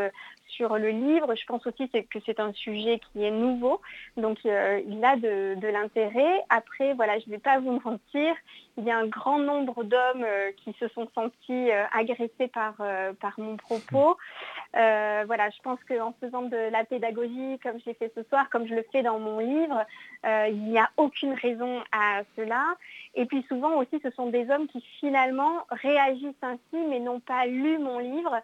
sur le livre. Je pense aussi que c'est un sujet qui est nouveau, donc euh, il a de, l'intérêt. Après, voilà, je ne vais pas vous mentir, il y a un grand nombre d'hommes euh, qui se sont sentis euh, agressés par, par mon propos. voilà, je pense qu'en faisant de la pédagogie, comme j'ai fait ce soir, comme je le fais dans mon livre, il n'y a aucune raison à cela. Et puis souvent aussi, ce sont des hommes qui finalement réagissent ainsi, mais n'ont pas lu mon livre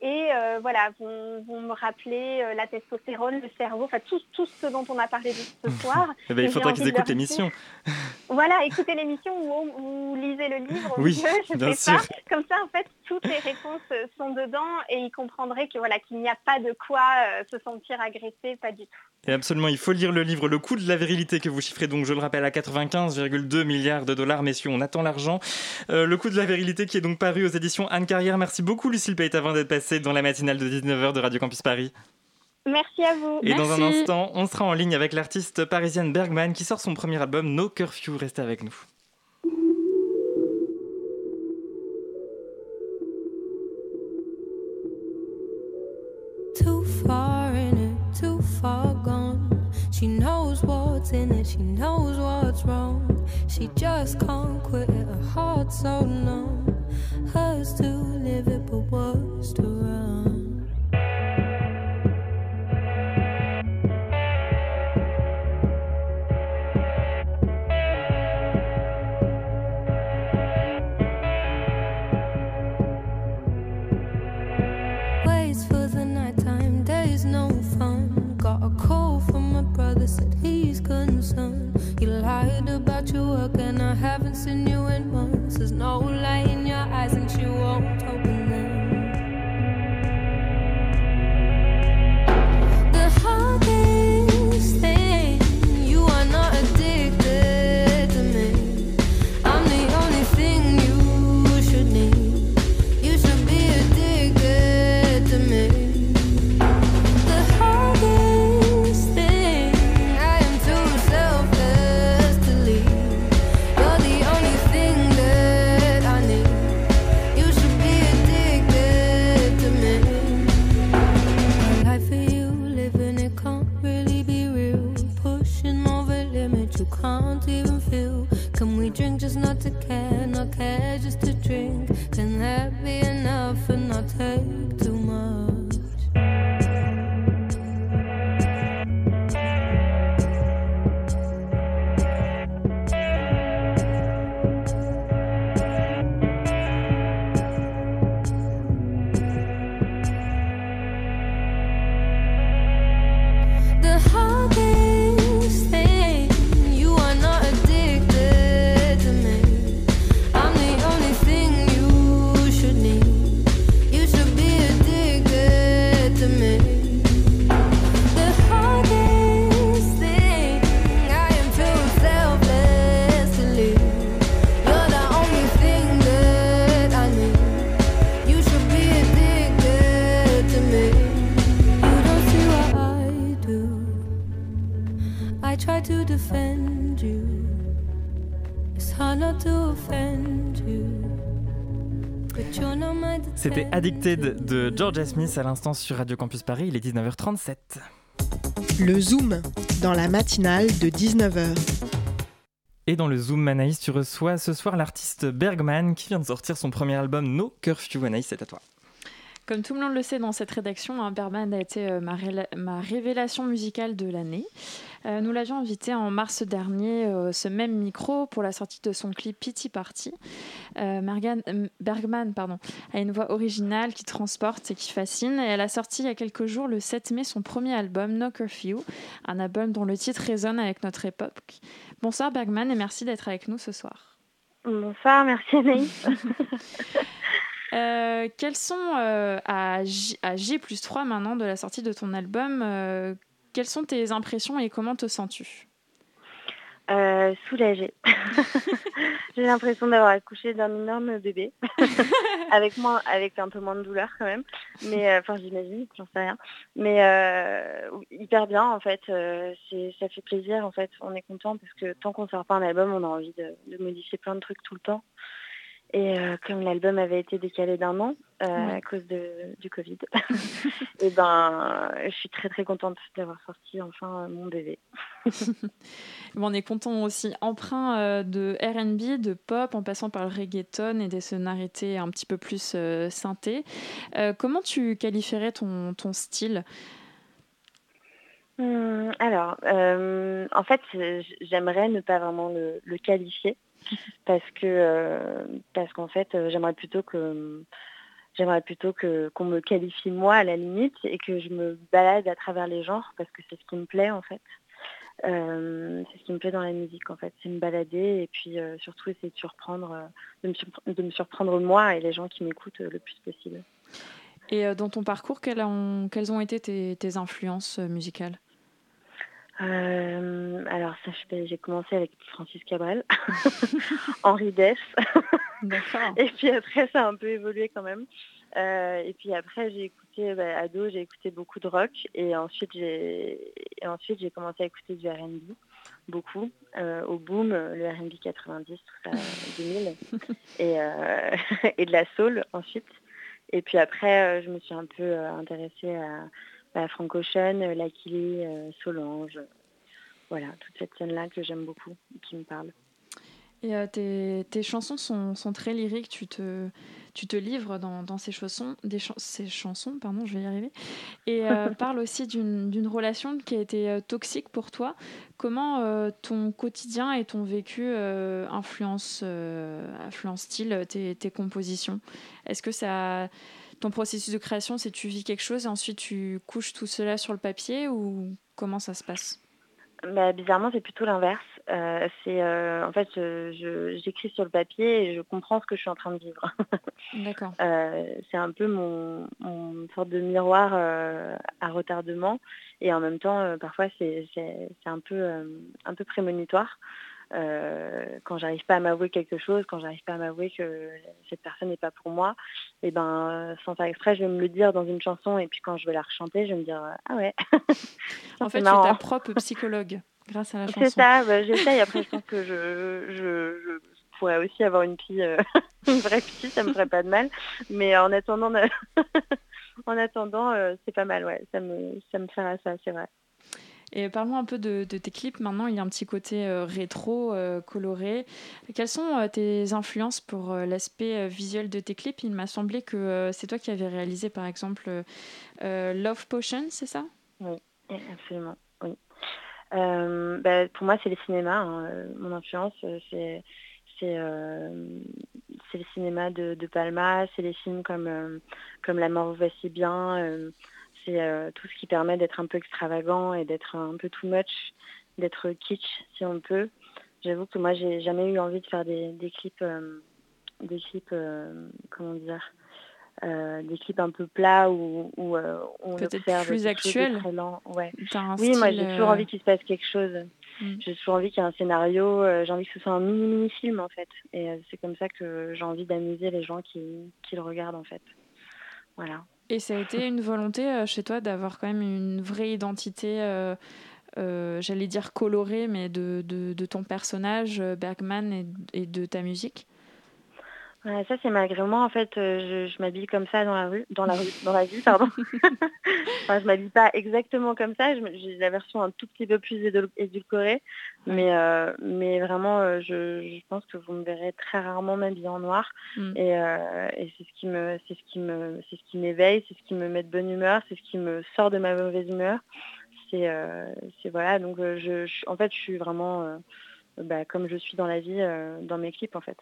et euh, voilà, vont, me rappeler euh, la testostérone, le cerveau, enfin tout, tout, ce dont on a parlé ce soir. Eh ben, il faudra qu'ils écoutent l'émission. voilà, écoutez l'émission ou, lisez le livre. Oui, je bien sûr. Comme ça, en fait, toutes les réponses euh, sont dedans et ils comprendraient que voilà qu'il n'y a pas de quoi se sentir agressé, pas du tout. Et absolument, il faut lire le livre Le coût de la virilité que vous chiffrez donc, je le rappelle, à 95,2 milliards de dollars. Messieurs, on attend l'argent. le coût de la virilité qui est donc paru aux éditions Anne Carrière. Merci beaucoup, Lucille Payet, avant d'être passée dans la matinale de 19h de Radio Campus Paris. Merci à vous. Et dans un instant, on sera en ligne avec l'artiste parisienne Bergman qui sort son premier album No Curfew. Restez avec nous. In she knows what's wrong. She just can't quit it, her heart's so numb. Hers to live it, but worse to run. Addicted de Georgia Smith à l'instant sur Radio Campus Paris, il est 19h37. Le Zoom, dans la matinale de 19h. Et dans le Zoom, Anaïs, tu reçois ce soir l'artiste Bergman qui vient de sortir son premier album No Curfew. Anaïs, c'est à toi. Comme tout le monde le sait dans cette rédaction, hein, Bergman a été euh, ma, révélation musicale de l'année. Euh, nous l'avions invité en mars dernier, euh, ce même micro, pour la sortie de son clip Pity Party. Bergman pardon, a une voix originale qui transporte et qui fascine. Et elle a sorti il y a quelques jours, le 7 mai, son premier album, No Curfew, un album dont le titre résonne avec notre époque. Bonsoir Bergman et merci d'être avec nous ce soir. Bonsoir, merci Anaïs. Euh, quels sont, euh, à, J, à J plus 3 maintenant de la sortie de ton album, euh, quelles sont tes impressions et comment te sens-tu? Soulagée. J'ai l'impression d'avoir accouché d'un énorme bébé, avec, avec un peu moins de douleur quand même. Mais enfin, j'imagine, j'en sais rien. Mais hyper bien en fait. ça fait plaisir en fait. On est content parce que tant qu'on sort pas un album, on a envie de modifier plein de trucs tout le temps. Et euh, comme l'album avait été décalé d'un an euh, à cause de, du Covid, et ben, je suis très très contente d'avoir sorti enfin mon bébé. on est content aussi. Emprunt euh, de R&B, de pop, en passant par le reggaeton et des sonorités un petit peu plus synthé. comment tu qualifierais ton, ton style? Hum, alors, en fait, j'aimerais ne pas vraiment le, le qualifier parce que euh, parce qu'en fait euh, j'aimerais plutôt que j'aimerais plutôt que qu'on me qualifie moi à la limite et que je me balade à travers les genres parce que c'est ce qui me plaît en fait. Euh, c'est ce qui me plaît dans la musique en fait, c'est me balader et puis surtout essayer de surprendre, de me, surprendre moi et les gens qui m'écoutent le plus possible. Et dans ton parcours, quelles ont, quelles ont été tes influences musicales? Euh, alors, ça, j'ai commencé avec Francis Cabrel, Henri Dess. Et puis après, ça a un peu évolué quand même. et puis après, j'ai écouté, bah, ado, j'ai écouté beaucoup de rock. Et ensuite, j'ai ensuite j'ai commencé à écouter du R&B, beaucoup. au boom, le R&B 90, tout ça, 2000. et, et de la soul ensuite. Et puis après, je me suis un peu intéressée à bah, Frank Ocean, Solange. Voilà, toute cette scène-là que j'aime beaucoup, qui me parle. Et euh, tes, chansons sont, très lyriques, tu te, tu te livres dans, ces, chansons, des ces chansons, pardon, je vais y arriver, et euh, parle aussi d'une relation qui a été euh, toxique pour toi. Comment ton quotidien et ton vécu influencent, influencent-ils tes, tes, compositions? Est-ce que ça, ton processus de création, c'est tu vis quelque chose et ensuite tu couches tout cela sur le papier ou comment ça se passe? Bah, bizarrement, c'est plutôt l'inverse. Euh, c'est euh, en fait, j'écris sur le papier et je comprends ce que je suis en train de vivre. D'accord. Euh, c'est un peu mon, sorte de miroir à retardement et en même temps, parfois, c'est un peu un peu prémonitoire. Quand j'arrive pas à m'avouer quelque chose, quand j'arrive pas à m'avouer que cette personne n'est pas pour moi, et ben sans faire exprès, je vais me le dire dans une chanson et puis quand je vais la rechanter, je vais me dire ah ouais. en fait, tu es ta propre psychologue grâce à la chanson. C'est ça, bah, j'essaye. Après, je pense que je, je, pourrais aussi avoir une fille, euh, une vraie fille, ça me ferait pas de mal. Mais en attendant, en attendant, euh, c'est pas mal, ouais. Ça me, ça me ça, c'est vrai. Et parlons un peu de, tes clips. Maintenant, il y a un petit côté euh, rétro, coloré. Quelles sont tes influences pour l'aspect visuel de tes clips? Il m'a semblé que c'est toi qui avais réalisé, par exemple, Love Potion, c'est ça? Oui, absolument. Euh, bah, pour moi, c'est les cinémas. Hein. Mon influence, euh, c'est c'est euh, le cinéma de, Palma, c'est les films comme, comme La mort va si bien, c'est tout ce qui permet d'être un peu extravagant et d'être un peu too much, d'être kitsch si on peut. J'avoue que moi, j'ai jamais eu envie de faire des, des clips, des clips, comment dire, euh, des clips un peu plats où, où euh, on observe plus actuel. Ouais. Oui, moi j'ai toujours envie qu'il se passe quelque chose. Mm. J'ai toujours envie qu'il y ait un scénario. Euh, j'ai envie que ce soit un mini mini film en fait. Et c'est comme ça que j'ai envie d'amuser les gens qui, qui, le regardent en fait. Voilà. Et ça a été une volonté chez toi d'avoir quand même une vraie identité. j'allais dire colorée, mais de, ton personnage, Bergman, et de ta musique? Ça c'est malgré moi en fait, euh, je, m'habille comme ça dans la rue, dans la rue, dans la vie pardon. enfin, je m'habille pas exactement comme ça, j'ai la version un tout petit peu plus édulcorée, mais euh, mais vraiment euh, je, pense que vous me verrez très rarement m'habiller en noir mm. et, c'est ce qui me c'est ce qui me c'est ce qui m'éveille, c'est ce qui me met de bonne humeur, c'est ce qui me sort de ma mauvaise humeur. C'est c'est voilà donc je, en fait je suis vraiment bah, comme je suis dans la vie dans mes clips en fait.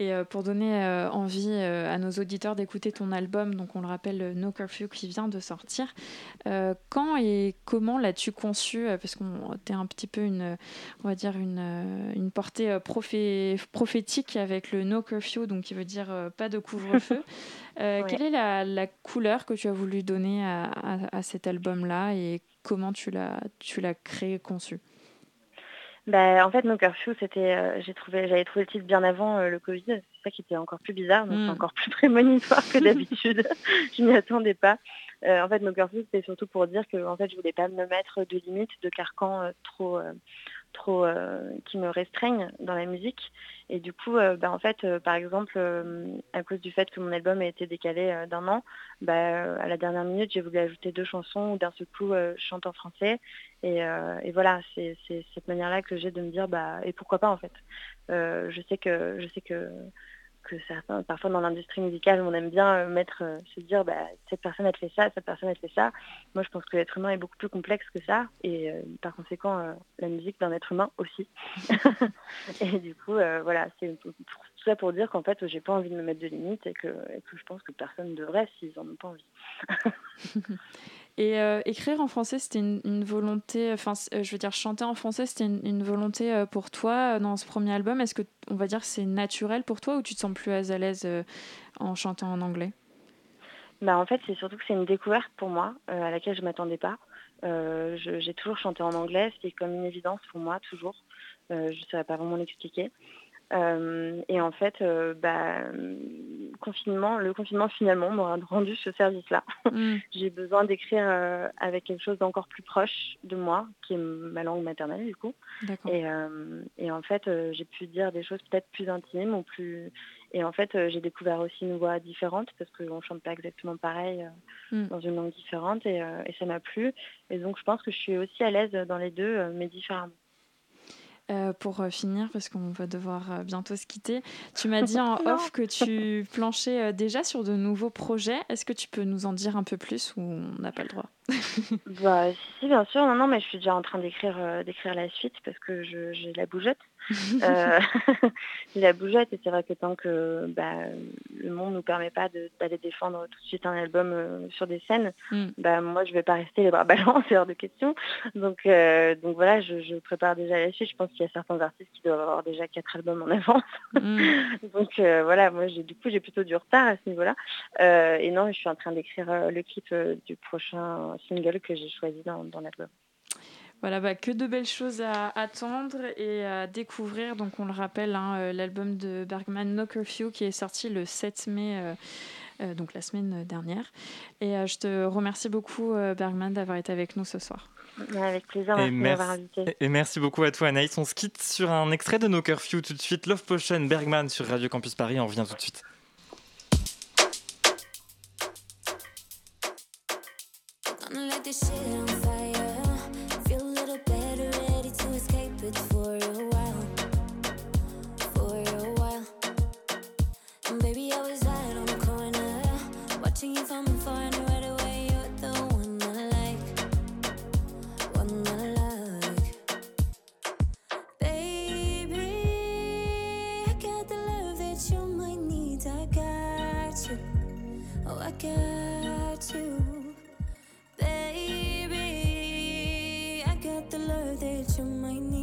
Et euh, pour donner euh, envie euh, à nos auditeurs d'écouter ton album, donc on le rappelle, No Curfew qui vient de sortir, quand et comment l'as-tu conçu Parce qu'on es un petit peu une, on va dire une, une portée prophétique avec le No Curfew, donc qui veut dire pas de couvre-feu. Quelle est la, la, couleur que tu as voulu donner à, à, à cet album-là et comment tu l'as créé, conçu? Bah, en fait, No Curfew, c'était, euh, j'ai trouvé, j'avais trouvé le titre bien avant euh, le Covid. C'est ça qui était encore plus bizarre, donc c'est mm. encore plus prémonitoire que d'habitude. je m'y attendais pas. Euh, en fait, No Curfew, c'était surtout pour dire que, en fait, je voulais pas me mettre de limites, de carcans trop, trop, qui me restreignent dans la musique. Et du coup, bah, en fait, par exemple, à cause du fait que mon album a été décalé d'un an, bah, à la dernière minute, j'ai voulu ajouter deux chansons où d'un seul coup, je chante en français euh, et, voilà, c'est cette manière-là que j'ai de me dire, bah, et pourquoi pas en fait. Euh, je sais que, je sais que, que certains, parfois dans l'industrie musicale, on aime bien euh, mettre, se dire, bah, cette personne elle fait ça, cette personne elle fait ça. Moi, je pense que l'être humain est beaucoup plus complexe que ça, et par conséquent, la musique d'un être humain aussi. et du coup, voilà, c'est tout ça pour dire qu'en fait, j'ai pas envie de me mettre de limites et que, et que je pense que personne devrait s'ils en ont pas envie. Et euh, écrire en français, c'était une, volonté, enfin, euh, je veux dire, chanter en français, c'était une, volonté euh, pour toi dans ce premier album. Est-ce que, on va dire, c'est naturel pour toi ou tu te sens plus à l'aise en chantant en anglais? Bah, En fait, c'est surtout que c'est une découverte pour moi, à laquelle je ne m'attendais pas. j'ai toujours chanté en anglais, c'était comme une évidence pour moi, toujours. je ne saurais pas vraiment l'expliquer. Et en fait, bah, confinement, le confinement finalement m'a rendu ce service-là. Mm. j'ai besoin d'écrire euh, avec quelque chose d'encore plus proche de moi, qui est ma langue maternelle du coup. Et, et, en fait, j'ai pu dire des choses peut-être plus intimes ou plus et en fait, euh, j'ai découvert aussi une voix différente parce qu'on ne chante pas exactement pareil euh, mm. dans une langue différente euh, et, ça m'a plu. Et donc, je pense que je suis aussi à l'aise dans les deux, mais différemment. Pour finir, parce qu'on va devoir bientôt se quitter, tu m'as dit en off que tu planchais déjà sur de nouveaux projets. Est-ce que tu peux nous en dire un peu plus ou on n'a pas le droit? Bah, si, bien sûr. Non, non, mais je suis déjà en train d'écrire d'écrire la suite parce que j'ai la bougeotte. euh, la bougeotte et c'est vrai que tant que bah, le monde nous permet pas d'aller défendre tout de suite un album euh, sur des scènes, mm. bah, moi je vais pas rester les bras ballants, c'est hors de question. Donc, euh, donc voilà, je, prépare déjà la suite. Je pense qu'il y a certains artistes qui doivent avoir déjà quatre albums en avance. Mm. donc euh, voilà, moi du coup j'ai plutôt du retard à ce niveau-là. et non, je suis en train d'écrire le clip du prochain single que j'ai choisi dans, dans l'album. Voilà, bah, que de belles choses à attendre et à découvrir. Donc, on le rappelle, hein, euh, l'album de Bergman, No Curfew, qui est sorti le 7 mai, euh, euh, euh, donc la semaine dernière. Et euh, je te remercie beaucoup, euh, Bergman, d'avoir été avec nous ce soir. Avec plaisir, merci, et merci invité. Et merci beaucoup à toi, Anaïs. On se quitte sur un extrait de No Curfew tout de suite. Love Potion, Bergman sur Radio Campus Paris. On revient tout de suite. Let. that you might need.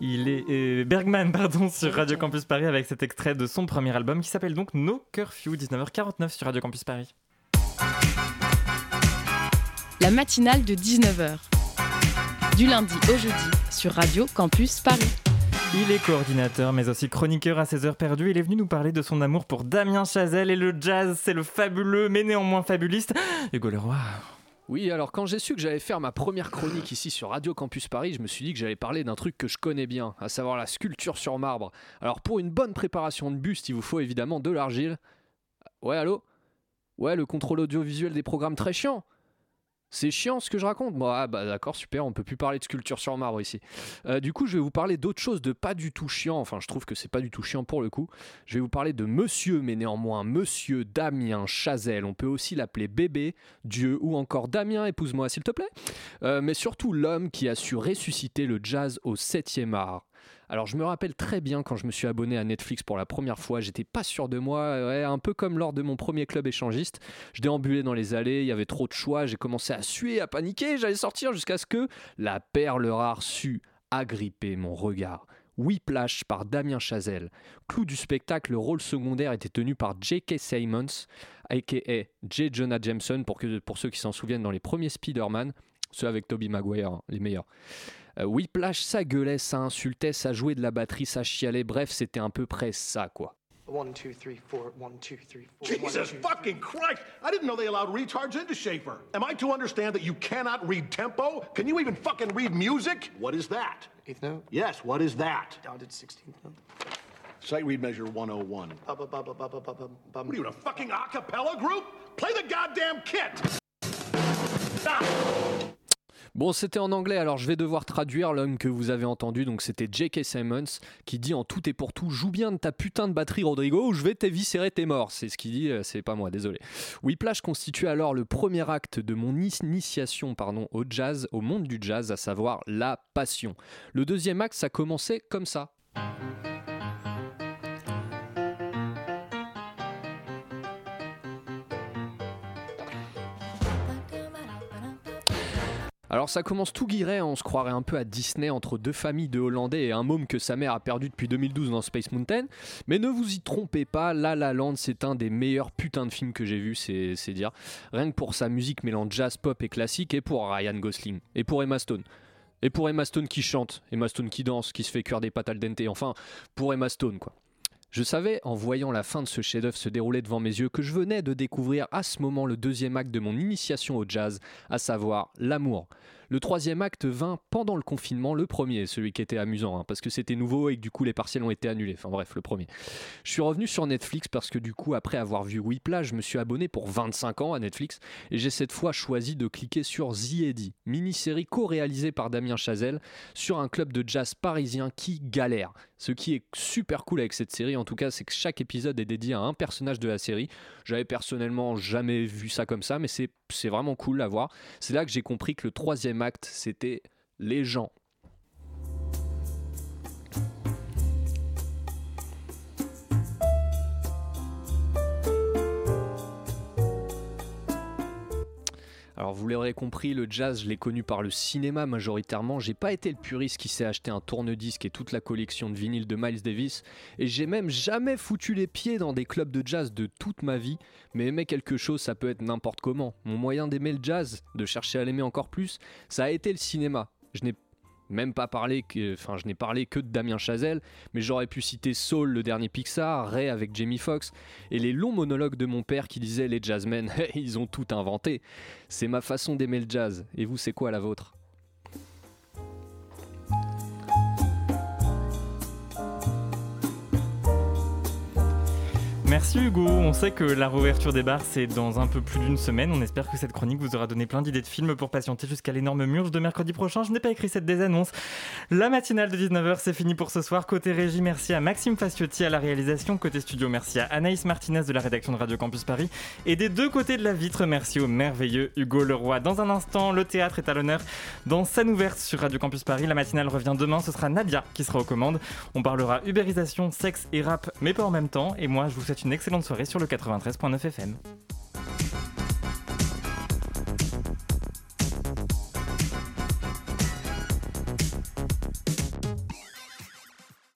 Il est euh, Bergman pardon, sur Radio Campus Paris avec cet extrait de son premier album qui s'appelle donc No Curfew, 19h49 sur Radio Campus Paris. La matinale de 19h. Du lundi au jeudi sur Radio Campus Paris. Il est coordinateur mais aussi chroniqueur à ses heures perdues. Il est venu nous parler de son amour pour Damien Chazelle et le jazz, c'est le fabuleux mais néanmoins fabuliste Hugo Leroy. Oui, alors quand j'ai su que j'allais faire ma première chronique ici sur Radio Campus Paris, je me suis dit que j'allais parler d'un truc que je connais bien, à savoir la sculpture sur marbre. Alors pour une bonne préparation de buste, il vous faut évidemment de l'argile. Ouais, allô? Ouais, le contrôle audiovisuel des programmes très chiant. C'est chiant ce que je raconte Bon, ah bah d'accord, super, on peut plus parler de sculpture sur marbre ici. Euh, du coup, je vais vous parler d'autre chose de pas du tout chiant, enfin je trouve que c'est pas du tout chiant pour le coup. Je vais vous parler de monsieur, mais néanmoins monsieur Damien Chazelle. On peut aussi l'appeler bébé, Dieu ou encore Damien, épouse-moi s'il te plaît. Euh, mais surtout l'homme qui a su ressusciter le jazz au 7e art. Alors je me rappelle très bien quand je me suis abonné à Netflix pour la première fois, j'étais pas sûr de moi, un peu comme lors de mon premier club échangiste. Je déambulais dans les allées, il y avait trop de choix, j'ai commencé à suer, à paniquer, j'allais sortir jusqu'à ce que la perle rare sut agripper mon regard. Whiplash par Damien Chazelle. Clou du spectacle, le rôle secondaire était tenu par J.K. Simmons, aka J. Jonah Jameson, pour, ceux qui s'en souviennent dans les premiers Spider-Man, ceux avec Tobey Maguire, hein, les meilleurs. Euh, Whiplash, ça gueulait, ça insultait, ça jouait de la batterie, ça chialait, bref, c'était à peu près ça, quoi. One, two, three, four. One, two, three, four. Jesus fucking Christ! I didn't know they allowed retards into Schaefer. Am I to understand that you cannot read tempo? Can you even fucking read music? What is that? Eighth note? Yes, what is that? Down 16th note. Sight read measure 101. Bum, bum, bum, bum, bum. What are you, a fucking a cappella group? Play the goddamn kit! Stop! Bon, c'était en anglais, alors je vais devoir traduire l'homme que vous avez entendu. Donc, c'était J.K. Simmons qui dit en tout et pour tout Joue bien de ta putain de batterie, Rodrigo, ou je vais t'éviscérer tes morts. C'est ce qu'il dit, euh, c'est pas moi, désolé. Whiplash constitue alors le premier acte de mon initiation pardon, au jazz, au monde du jazz, à savoir la passion. Le deuxième acte, ça commençait comme ça. Alors ça commence tout guiret, on se croirait un peu à Disney entre deux familles de Hollandais et un môme que sa mère a perdu depuis 2012 dans Space Mountain. Mais ne vous y trompez pas, La La Land c'est un des meilleurs putains de films que j'ai vu, c'est c'est dire. Rien que pour sa musique mêlant jazz, pop et classique, et pour Ryan Gosling, et pour Emma Stone. Et pour Emma Stone qui chante, Emma Stone qui danse, qui se fait cuire des pâtes al dente, enfin, pour Emma Stone quoi. Je savais, en voyant la fin de ce chef-d'œuvre se dérouler devant mes yeux, que je venais de découvrir à ce moment le deuxième acte de mon initiation au jazz, à savoir l'amour. Le troisième acte vint pendant le confinement, le premier, celui qui était amusant, hein, parce que c'était nouveau et que du coup les partiels ont été annulés. Enfin bref, le premier. Je suis revenu sur Netflix parce que du coup, après avoir vu Whiplash, je me suis abonné pour 25 ans à Netflix et j'ai cette fois choisi de cliquer sur The Eddy, mini-série co-réalisée par Damien Chazelle sur un club de jazz parisien qui galère. Ce qui est super cool avec cette série, en tout cas, c'est que chaque épisode est dédié à un personnage de la série. J'avais personnellement jamais vu ça comme ça, mais c'est c'est vraiment cool à voir. C'est là que j'ai compris que le troisième acte, c'était les gens. Alors vous l'aurez compris, le jazz, je l'ai connu par le cinéma majoritairement. J'ai pas été le puriste qui s'est acheté un tourne-disque et toute la collection de vinyles de Miles Davis. Et j'ai même jamais foutu les pieds dans des clubs de jazz de toute ma vie. Mais aimer quelque chose, ça peut être n'importe comment. Mon moyen d'aimer le jazz, de chercher à l'aimer encore plus, ça a été le cinéma. Je n'ai même pas parlé que, enfin, je n'ai parlé que de Damien Chazelle, mais j'aurais pu citer Soul, le dernier Pixar, Ray avec Jamie Foxx, et les longs monologues de mon père qui disait les jazzmen, ils ont tout inventé. C'est ma façon d'aimer le jazz. Et vous, c'est quoi la vôtre? Merci Hugo, on sait que la réouverture des bars c'est dans un peu plus d'une semaine. On espère que cette chronique vous aura donné plein d'idées de films pour patienter jusqu'à l'énorme murge de mercredi prochain. Je n'ai pas écrit cette désannonce. La matinale de 19h c'est fini pour ce soir. Côté régie, merci à Maxime Faciotti à la réalisation. Côté studio, merci à Anaïs Martinez de la rédaction de Radio Campus Paris. Et des deux côtés de la vitre, merci au merveilleux Hugo Leroy. Dans un instant, le théâtre est à l'honneur dans scène ouverte sur Radio Campus Paris. La matinale revient demain, ce sera Nadia qui sera aux commandes. On parlera ubérisation, sexe et rap, mais pas en même temps. Et moi, je vous souhaite une excellente soirée sur le 93.9 FM.